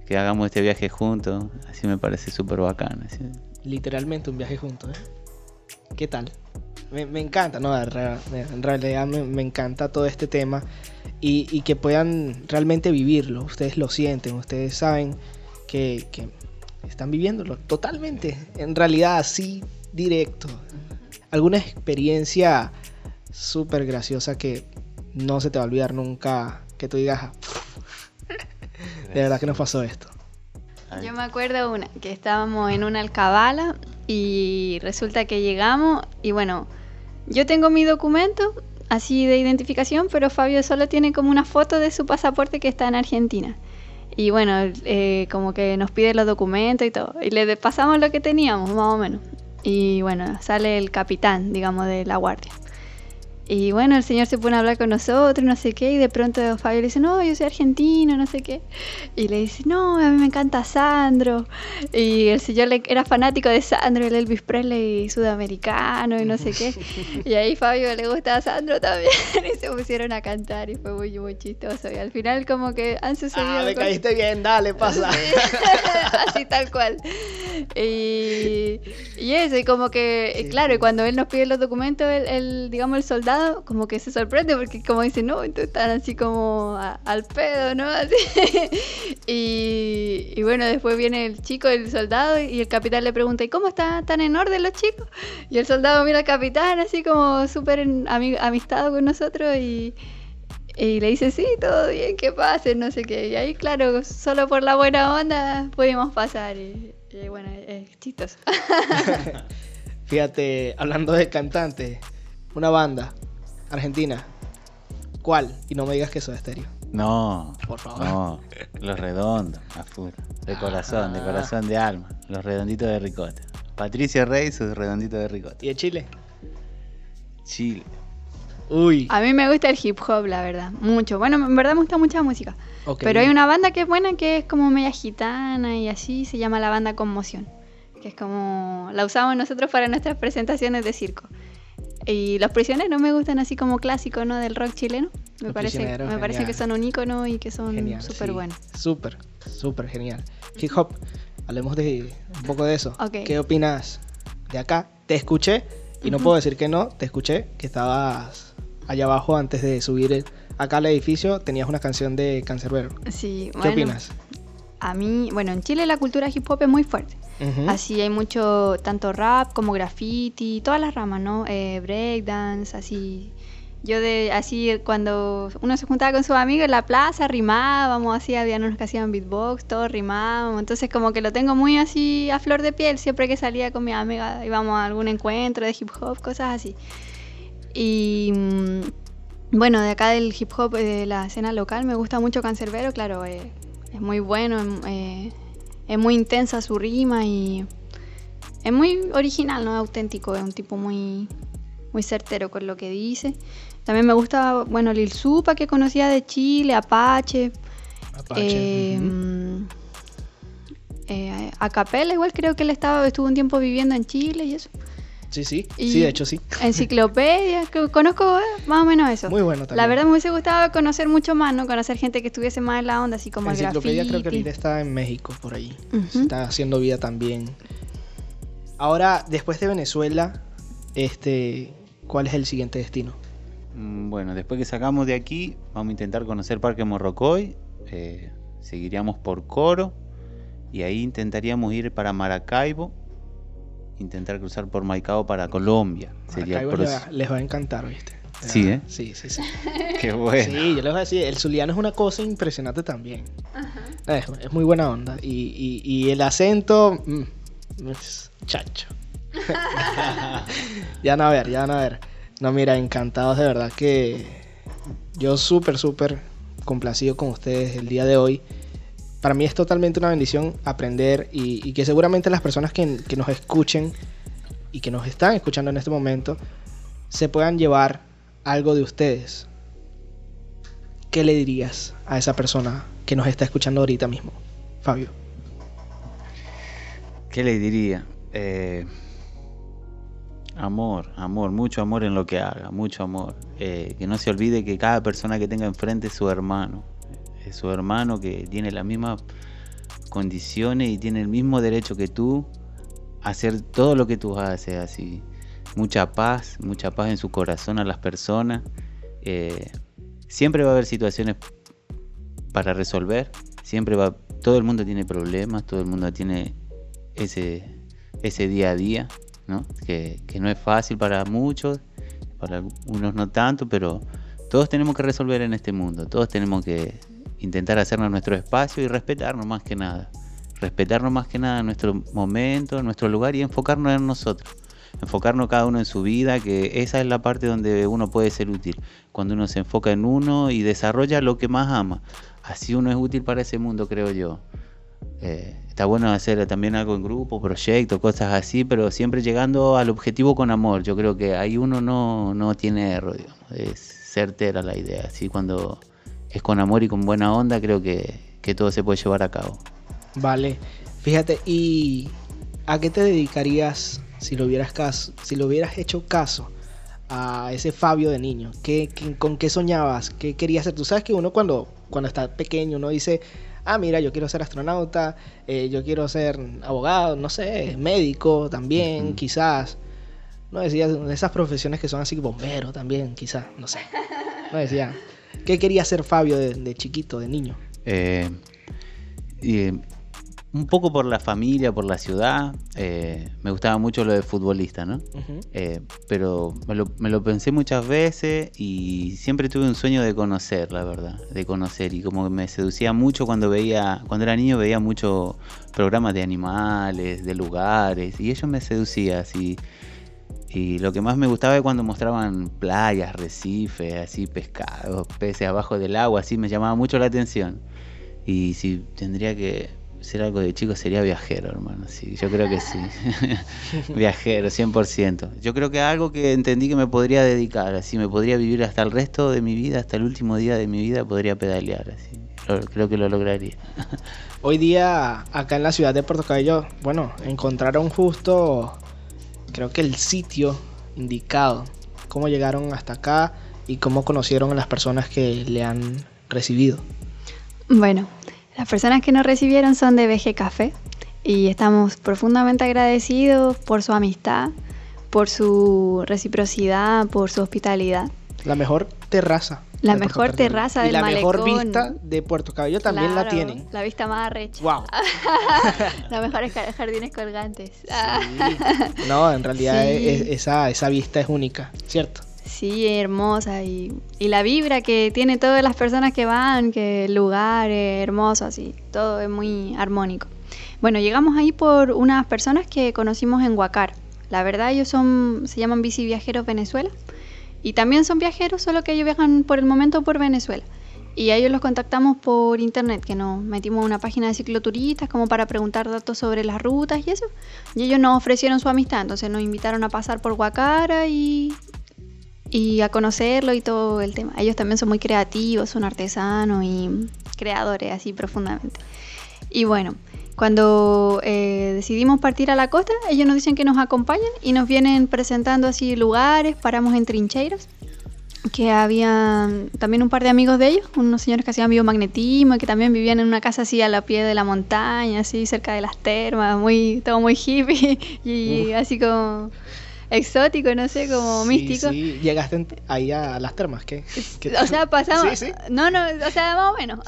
que hagamos este viaje juntos. Así me parece súper bacán. Literalmente un viaje juntos, ¿eh? ¿Qué tal? Me, encanta, ¿no? En realidad me, me encanta todo este tema y, que puedan realmente vivirlo. Ustedes lo sienten, ustedes saben que, están viviéndolo totalmente, en realidad así directo. ¿Alguna experiencia súper graciosa que no se te va a olvidar nunca? Que tú digas, de verdad que nos pasó esto. Yo me acuerdo una, que estábamos en una alcabala y resulta que llegamos y bueno, yo tengo mi documento así de identificación, pero Fabio solo tiene como una foto de su pasaporte que está en Argentina. Y bueno, eh, como que nos pide los documentos y todo. Y le pasamos lo que teníamos, más o menos. Y bueno, sale el capitán, digamos, de la guardia. Y bueno, el señor se pone a hablar con nosotros, no sé qué, y de pronto Fabio le dice, no, yo soy argentino, no sé qué. Y le dice, no, a mí me encanta Sandro. Y el señor le, era fanático de Sandro, el Elvis Presley sudamericano y no sé qué. Y ahí Fabio le gusta a Sandro también. y se pusieron a cantar y fue muy, muy chistoso. Y al final como que han sucedido... Ah, le cosas- caíste bien, dale, pasa. Así tal cual. Y, y eso, y como que, Sí, claro, sí. y cuando él nos pide los documentos, el, el, digamos, el soldado, como que se sorprende porque como dice, no, entonces están así como al pedo, ¿no? Y, bueno, después viene el chico, el soldado, y el capitán le pregunta, ¿y cómo están? ¿Están en orden los chicos? Y el soldado mira al capitán así como súper amistado con nosotros y... Y le dice, sí, todo bien, que pase, no sé qué. Y ahí, claro, solo por la buena onda pudimos pasar. Y, y bueno, es chistoso. Fíjate, hablando de cantantes, una banda argentina. ¿Cuál? Y no me digas que soy estéreo. No, Por favor. no, los redondos, a full, de corazón, de Ah. corazón de alma, los redonditos de ricota. Patricio Rey, sus redonditos de ricota. ¿Y de Chile? Chile. Uy. A mí me gusta el hip hop, la verdad, mucho. Bueno, en verdad me gusta mucha música. ok. Pero hay una banda que es buena, que es como media gitana y así, se llama la banda Conmoción. Que es como, la usamos nosotros para nuestras presentaciones de circo. Y los prisioneros me gustan así como clásicos, ¿no? Del rock chileno. Me Los parece, me parece que son un ícono y que son súper sí. buenos. Súper, súper genial. Hip hop, hablemos de un poco de eso. ¿Qué opinas de acá? Te escuché, y no puedo decir que no, te escuché que estabas allá abajo antes de subir el- acá al edificio, tenías una canción de Cancerbero. Sí, ¿Qué bueno, opinas? A mí, bueno, en Chile la cultura hip hop es muy fuerte. Así hay mucho, tanto rap como graffiti, todas las ramas, ¿no? Eh, breakdance, así. Yo de, así, cuando uno se juntaba con sus amigos en la plaza, rimábamos, así, había unos que hacían beatbox, todos rimábamos. Entonces, como que lo tengo muy así a flor de piel, siempre que salía con mi amiga, íbamos a algún encuentro de hip hop, cosas así. Y mm, bueno, de acá del hip hop, eh, de la escena local, me gusta mucho Cancerbero, claro, eh, es muy bueno, eh, es muy intensa su rima y es muy original, ¿no? Auténtico, es un tipo muy, muy certero con lo que dice. También me gusta, bueno, Lil Supa, que conocía de Chile, Apache, Apache. eh, eh, Acapella, igual creo que él estaba, estuvo un tiempo viviendo en Chile y eso. Sí, sí, y- sí, de hecho sí. Enciclopedia, que conozco eh, más o menos eso. Muy bueno también. La verdad me hubiese gustado conocer mucho más, ¿no? Conocer gente que estuviese más en la onda, así como el Enciclopedia creo que graffiti. ahorita está en México, por ahí. Está haciendo vida también. Ahora, después de Venezuela, este, ¿cuál es el siguiente destino? Mm, Bueno, después que sacamos de aquí, vamos a intentar conocer Parque Morrocoy. eh, seguiríamos por Coro. Y ahí intentaríamos ir para Maracaibo. Intentar cruzar por Maicao para Colombia. Sería Maracaibo les, va, próximo. les va a encantar, ¿viste? Sí, ¿eh? Sí, sí, sí. Qué bueno. Sí, yo les voy a decir, el zuliano es una cosa impresionante también. Es, es muy buena onda. Y, y- y el acento, mm, es chacho. ya van a ver, ya van a ver. No, mira, encantados de verdad que yo súper, súper complacido con ustedes el día de hoy. Para mí es totalmente una bendición aprender y, que seguramente las personas que, que nos escuchen y que nos están escuchando en este momento se puedan llevar algo de ustedes. ¿Qué le dirías a esa persona que nos está escuchando ahorita mismo, Fabio? ¿Qué le diría? Eh, amor, amor, mucho amor en lo que haga, mucho amor. Eh, que no se olvide que cada persona que tenga enfrente es su hermano. Su hermano que tiene las mismas condiciones y tiene el mismo derecho que tú a hacer todo lo que tú haces. Así, mucha paz, mucha paz en su corazón a las personas. Eh, siempre va a haber situaciones para resolver. Siempre va, todo el mundo tiene problemas, todo el mundo tiene ese, ese día a día, ¿no? Que, que no es fácil para muchos, para unos no tanto, pero todos tenemos que resolver en este mundo, todos tenemos que intentar hacernos nuestro espacio y respetarnos más que nada. Respetarnos más que nada nuestro momento, nuestro lugar y enfocarnos en nosotros. Enfocarnos cada uno en su vida, que esa es la parte donde uno puede ser útil. Cuando uno se enfoca en uno y desarrolla lo que más ama. Así uno es útil para ese mundo, creo yo. eh, está bueno hacer también algo en grupo, proyectos, cosas así, pero siempre llegando al objetivo con amor. Yo creo que ahí uno no, no tiene error, digamos. es certera la idea. Así cuando es con amor y con buena onda, creo que, que todo se puede llevar a cabo. Vale, fíjate, ¿y a qué te dedicarías si lo hubieras, caso, si lo hubieras hecho caso a ese Fabio de niño? ¿Qué, qué- con qué soñabas? ¿Qué querías ser? Tú sabes que uno cuando, cuando está pequeño, uno dice, ah, mira, yo quiero ser astronauta, eh, yo quiero ser abogado, no sé, médico también, quizás. No decía, de esas profesiones que son así, bombero también, quizás, no sé. No decía, ¿qué quería ser Fabio de, de chiquito, de niño? Eh, y, eh, un poco por la familia, por la ciudad, eh, me gustaba mucho lo de futbolista, ¿no? Eh, pero me lo, me lo pensé muchas veces y siempre tuve un sueño de conocer, la verdad, de conocer y como que me seducía mucho cuando veía, cuando era niño veía muchos programas de animales, de lugares y ello me seducía así. Y lo que más me gustaba es cuando mostraban playas, recifes, así pescados, peces abajo del agua, así me llamaba mucho la atención. Y si tendría que ser algo de chico sería viajero, hermano. Sí, yo creo que sí. viajero, 100%. Yo creo que algo que entendí que me podría dedicar, así me podría vivir hasta el resto de mi vida, hasta el último día de mi vida, podría pedalear, así. Lo- creo que lo lograría. Hoy día, acá en la ciudad de Puerto Cabello, bueno, encontraron justo, creo que el sitio indicado, cómo llegaron hasta acá y cómo conocieron a las personas que le han recibido. Bueno, las personas que nos recibieron son de BG Café y estamos profundamente agradecidos por su amistad, por su reciprocidad, por su hospitalidad. La mejor terraza. La mejor terraza Y del la mejor vista de Puerto Cabello también la tienen. La vista más arrecha. Wow. Los mejores jar- jardines colgantes. Sí. No, en realidad Sí. es- esa, esa vista es única, ¿cierto? Sí, hermosa. Y, y la vibra que tiene todas las personas que van, que el lugar es hermoso, así. Todo es muy armónico. Bueno, llegamos ahí por unas personas que conocimos en Huacar. La verdad, ellos son, se llaman Bici Viajeros Venezuela. Y también son viajeros, solo que ellos viajan por el momento por Venezuela. Y a ellos los contactamos por internet, que nos metimos a una página de cicloturistas como para preguntar datos sobre las rutas y eso. Y ellos nos ofrecieron su amistad, entonces nos invitaron a pasar por Huacara y, y a conocerlo y todo el tema. Ellos también son muy creativos, son artesanos y creadores así profundamente. Y bueno, cuando eh, decidimos partir a la costa, ellos nos dicen que nos acompañan y nos vienen presentando así lugares, paramos en trincheiras, que había también un par de amigos de ellos, unos señores que hacían biomagnetismo y que también vivían en una casa así a la pie de la montaña, así cerca de las termas, muy, todo muy hippie y así como exótico, no sé, como Sí, místico. Sí, llegaste ahí a las termas, ¿qué? ¿Qué O sea, pasamos. Sí, sí. No, no, o sea, más o menos.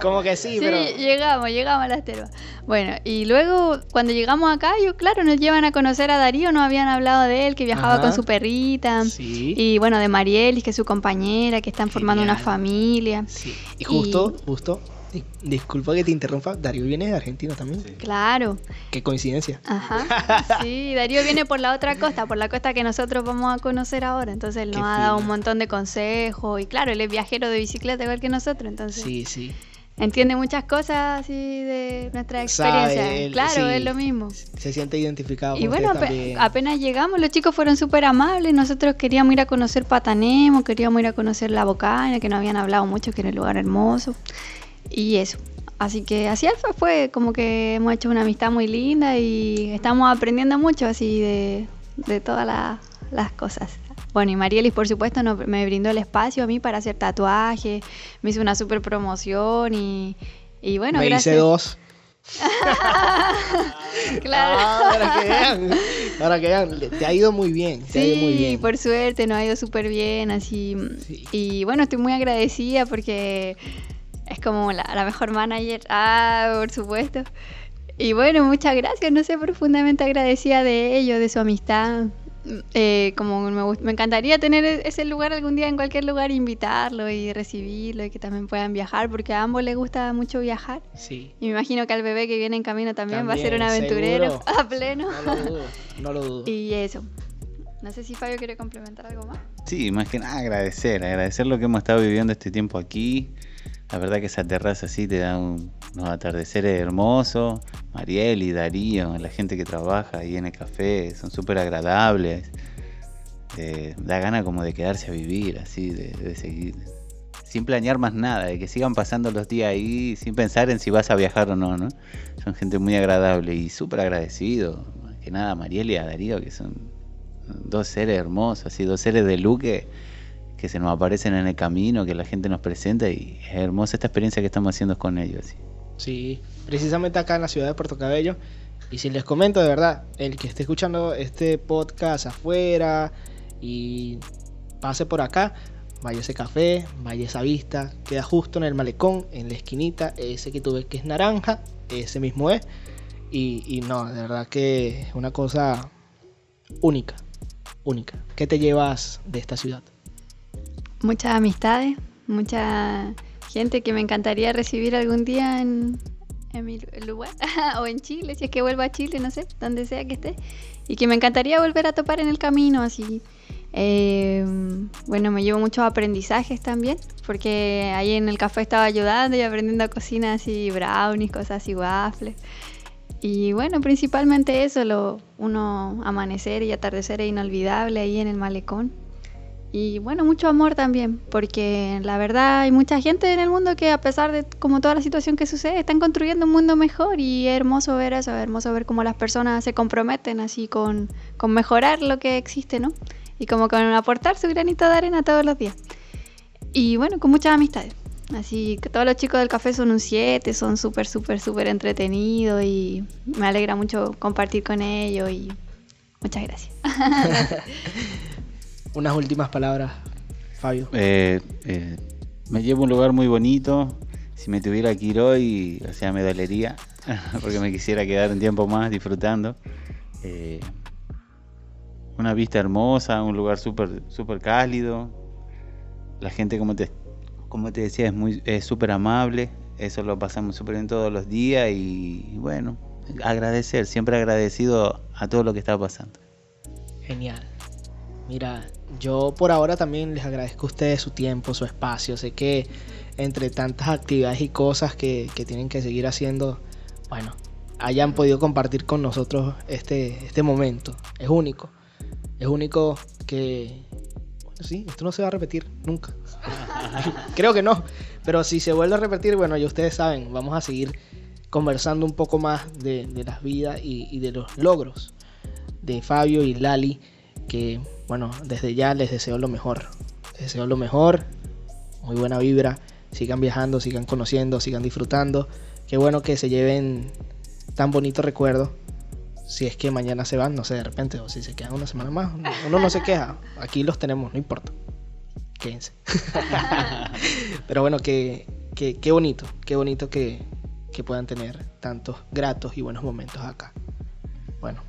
Como que sí, Sí, pero... llegamos, llegamos a las termas. Bueno, y luego cuando llegamos acá, yo, claro, nos llevan a conocer a Darío, nos habían hablado de él, que viajaba Ajá. con su perrita. Sí. Y bueno, de Marielis, que es su compañera, que están formando una familia. Sí. Y justo, Y- justo, di- disculpa que te interrumpa, Darío viene de Argentina también. Claro. Qué coincidencia. Ajá. Sí, Darío viene por la otra costa, por la costa que nosotros vamos a conocer ahora. Entonces él Qué nos ha dado fino. un montón de consejos. Y claro, él es viajero de bicicleta igual que nosotros. Entonces Sí, sí. entiende muchas cosas así de nuestra Sabe, experiencia. él- claro, sí. es lo mismo. Se siente identificado Y con bueno, también. apenas llegamos, los chicos fueron súper amables. Nosotros queríamos ir a conocer Patanemo, queríamos ir a conocer La Bocana, que nos habían hablado mucho, que era un lugar hermoso. Y eso. Así que así fue, fue como que hemos hecho una amistad muy linda y estamos aprendiendo mucho así de, de todas la- las cosas. Bueno, y Marielis, por supuesto, me brindó el espacio a mí para hacer tatuajes, me hizo una super promoción y, y bueno, Me gracias. hice dos. Claro. Ah, ahora que vean. Ahora que vean. Te ha ido muy bien. Te ha ido muy Sí, bien. por suerte nos ha ido súper bien, así. Sí. Y bueno, estoy muy agradecida porque es como la, la mejor manager. Ah, por supuesto. Y bueno, muchas gracias, no sé, profundamente agradecida de ellos, de su amistad. Eh, como me, encantaría tener e- ese lugar algún día en cualquier lugar, invitarlo y recibirlo y que también puedan viajar, porque a ambos les gusta mucho viajar. Sí. Y me imagino que al bebé que viene en camino también, va a ser un aventurero seguro. a pleno. No lo dudo. No lo dudo. Y eso. No sé si Fabio quiere complementar algo más. Sí, más que nada agradecer, agradecer lo que hemos estado viviendo este tiempo aquí, La verdad que esa terraza así te da un- unos atardeceres hermosos. Mariel y Darío, la gente que trabaja ahí en el café, son súper agradables. Eh, da gana como de quedarse a vivir, así, de, de seguir. Sin planear más nada, de que sigan pasando los días ahí sin pensar en si vas a viajar o no, ¿no? Son gente muy agradable y súper agradecido. Más que nada Mariel y a Darío, que son dos seres hermosos, así, dos seres de luz que, se nos aparecen en el camino, que la gente nos presenta y es hermosa esta experiencia que estamos haciendo con ellos. Sí, precisamente acá en la ciudad de Puerto Cabello. Y si les comento de verdad, el que esté escuchando este podcast afuera y pase por acá, vaya ese café, vaya esa vista, queda justo en el malecón, en la esquinita, ese que tú ves que es naranja, ese mismo es. Y, y no, de verdad que es una cosa única, única. ¿Qué te llevas de esta ciudad? Muchas amistades, mucha gente que me encantaría recibir algún día en, en mi lugar o en Chile, si es que vuelvo a Chile, no sé, donde sea que esté. Y que me encantaría volver a topar en el camino, así. Eh, bueno, me llevo muchos aprendizajes también, porque ahí en el café estaba ayudando y aprendiendo a cocinar así brownies, cosas así, waffles. Y bueno, principalmente eso, lo, uno amanecer y atardecer es inolvidable ahí en el malecón. Y bueno, mucho amor también, porque la verdad hay mucha gente en el mundo que a pesar de como toda la situación que sucede, están construyendo un mundo mejor y es hermoso ver eso, es hermoso ver cómo las personas se comprometen así con, con mejorar lo que existe, ¿no? Y como con aportar su granito de arena todos los días. Y bueno, con muchas amistades. Así que todos los chicos del café son un 7, son súper, súper, súper entretenidos y me alegra mucho compartir con ellos y muchas gracias. Unas últimas palabras, Fabio. Eh, eh, me llevo a un lugar muy bonito. Si me tuviera que ir hoy, o sea, me dolería, porque me quisiera quedar un tiempo más disfrutando. Eh, una vista hermosa, un lugar súper súper cálido. La gente, como te, como te decía, es muy es súper amable. Eso lo pasamos súper bien todos los días y, y bueno, agradecer, siempre agradecido a todo lo que está pasando. Genial. Mira, yo por ahora también les agradezco a ustedes su tiempo, su espacio. Sé que entre tantas actividades y cosas que, tienen que seguir haciendo, bueno, hayan podido compartir con nosotros este, este momento. Es único. Es único que... Sí, esto no se va a repetir nunca. Creo que no. Pero si se vuelve a repetir, bueno, ya ustedes saben, vamos a seguir conversando un poco más de, de las vidas y, y de los logros de Fabio y Lali que bueno, desde ya les deseo lo mejor. Les deseo lo mejor, muy buena vibra, sigan viajando, sigan conociendo, sigan disfrutando. Qué bueno que se lleven tan bonito recuerdo. Si es que mañana se van, no sé, de repente, o si se quedan una semana más, uno no se queja. Aquí los tenemos, no importa. Quédense. Pero bueno, que, que, qué bonito, qué bonito que, que puedan tener tantos gratos y buenos momentos acá. Bueno,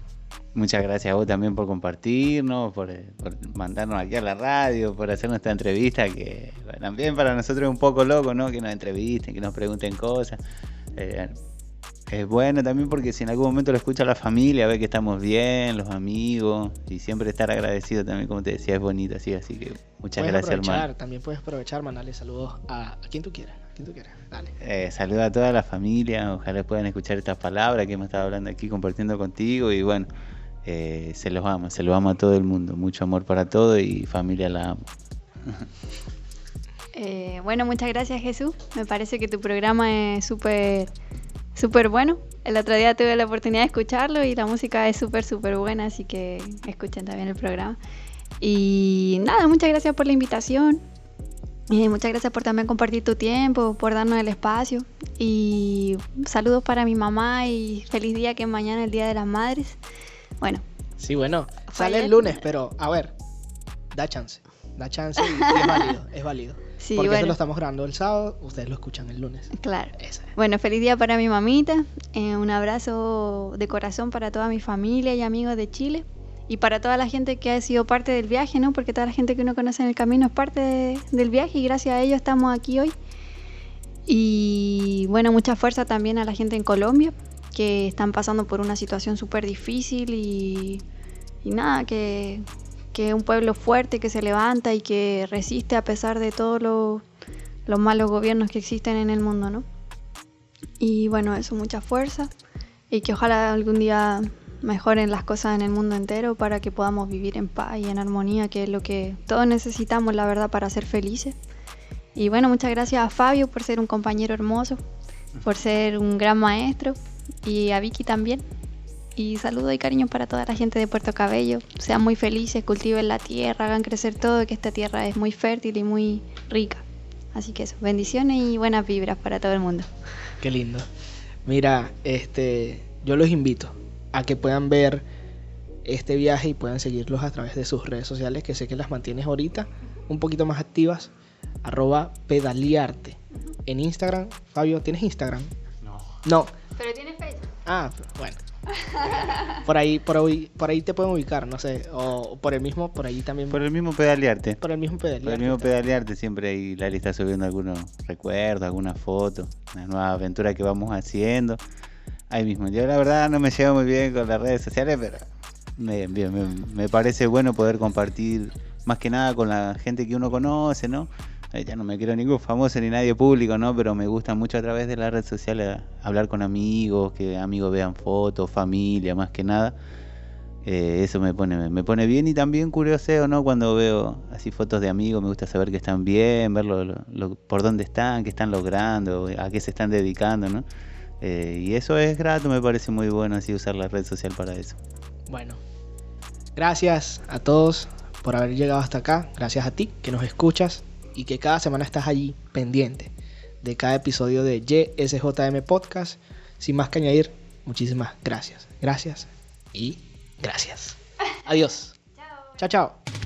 Muchas gracias a vos también por compartirnos, por, eh, por mandarnos aquí a la radio, por hacer nuestra entrevista, que también para nosotros es un poco loco, ¿no? Que nos entrevisten, que nos pregunten cosas. Eh, es bueno también porque si en algún momento lo escucha la familia, ve que estamos bien, los amigos, y siempre estar agradecido también, como te decía, es bonito así, así que muchas puedes gracias, hermano. También puedes aprovechar, mandarle saludos a, a quien tú quieras, quien tú quieras. Dale. Eh, saluda a toda la familia, ojalá puedan escuchar estas palabras que hemos estado hablando aquí, compartiendo contigo, y bueno, eh, se los amo, se los amo a todo el mundo, mucho amor para todo y familia la amo. Eh, bueno, muchas gracias Jesús. Me parece que tu programa es súper, súper bueno. El otro día tuve la oportunidad de escucharlo y la música es súper, súper buena, así que escuchen también el programa. Y nada, muchas gracias por la invitación. Eh, muchas gracias por también compartir tu tiempo, por darnos el espacio. Y saludos para mi mamá y feliz día que es mañana el Día de las Madres. Bueno, Sí, bueno, sale el lunes, pero a ver, da chance. Da chance y, y es válido, es válido. sí, Porque bueno, lo estamos grabando el sábado, ustedes lo escuchan el lunes. claro. Esa es. Bueno, feliz día para mi mamita. eh, un abrazo de corazón para toda mi familia y amigos de Chile. Y para toda la gente que ha sido parte del viaje, ¿no? Porque toda la gente que uno conoce en el camino es parte de- del viaje y gracias a ellos estamos aquí hoy. Y bueno, mucha fuerza también a la gente en Colombia, que están pasando por una situación súper difícil y, nada, que, que un pueblo fuerte que se levanta y que resiste a pesar de todo lo, los malos gobiernos que existen en el mundo, ¿no? Y bueno, eso, mucha fuerza y que ojalá algún día mejoren las cosas en el mundo entero para que podamos vivir en paz y en armonía, que es lo que todos necesitamos, la verdad, para ser felices. Y bueno, muchas gracias a Fabio por ser un compañero hermoso, por ser un gran maestro y a Vicky también. Y saludo y cariño para toda la gente de Puerto Cabello. Sean muy felices, cultiven la tierra, hagan crecer todo, que esta tierra es muy fértil y muy rica. Así que eso, bendiciones y buenas vibras para todo el mundo. Qué lindo. Mira, este, yo los invito a que puedan ver este viaje y puedan seguirlos a través de sus redes sociales, que sé que las mantienes ahorita un poquito más activas. Arroba pedaliarte. En Instagram, Fabio, ¿tienes Instagram? No. Pero tiene Facebook. Ah, bueno. Por ahí, por ahí, por ahí te pueden ubicar, no sé. O por el mismo, por ahí también. Por el mismo pedalearte. por el mismo pedalearte. Por el mismo pedalearte siempre ahí Lali está subiendo algunos recuerdos, algunas fotos, una nueva aventura que vamos haciendo. Ahí mismo. Yo la verdad no me llevo muy bien con las redes sociales, pero me, bien, me, me parece bueno poder compartir más que nada con la gente que uno conoce, ¿no? Eh, Ya no me quiero ningún famoso ni nadie público, ¿no? Pero me gusta mucho a través de las redes sociales hablar con amigos, que amigos vean fotos, familia, más que nada. Eh, eso me pone, me pone bien y también curioseo, ¿no? Cuando veo así fotos de amigos, me gusta saber que están bien, ver por dónde están, qué están logrando, a qué se están dedicando, ¿no? Eh, y eso es grato, me parece muy bueno así usar la red social para eso. Bueno, gracias a todos por haber llegado hasta acá. Gracias a ti que nos escuchas y que cada semana estás allí pendiente de cada episodio de YSJM Podcast. Sin más que añadir, muchísimas gracias. Gracias y gracias. Adiós. Chao, chao.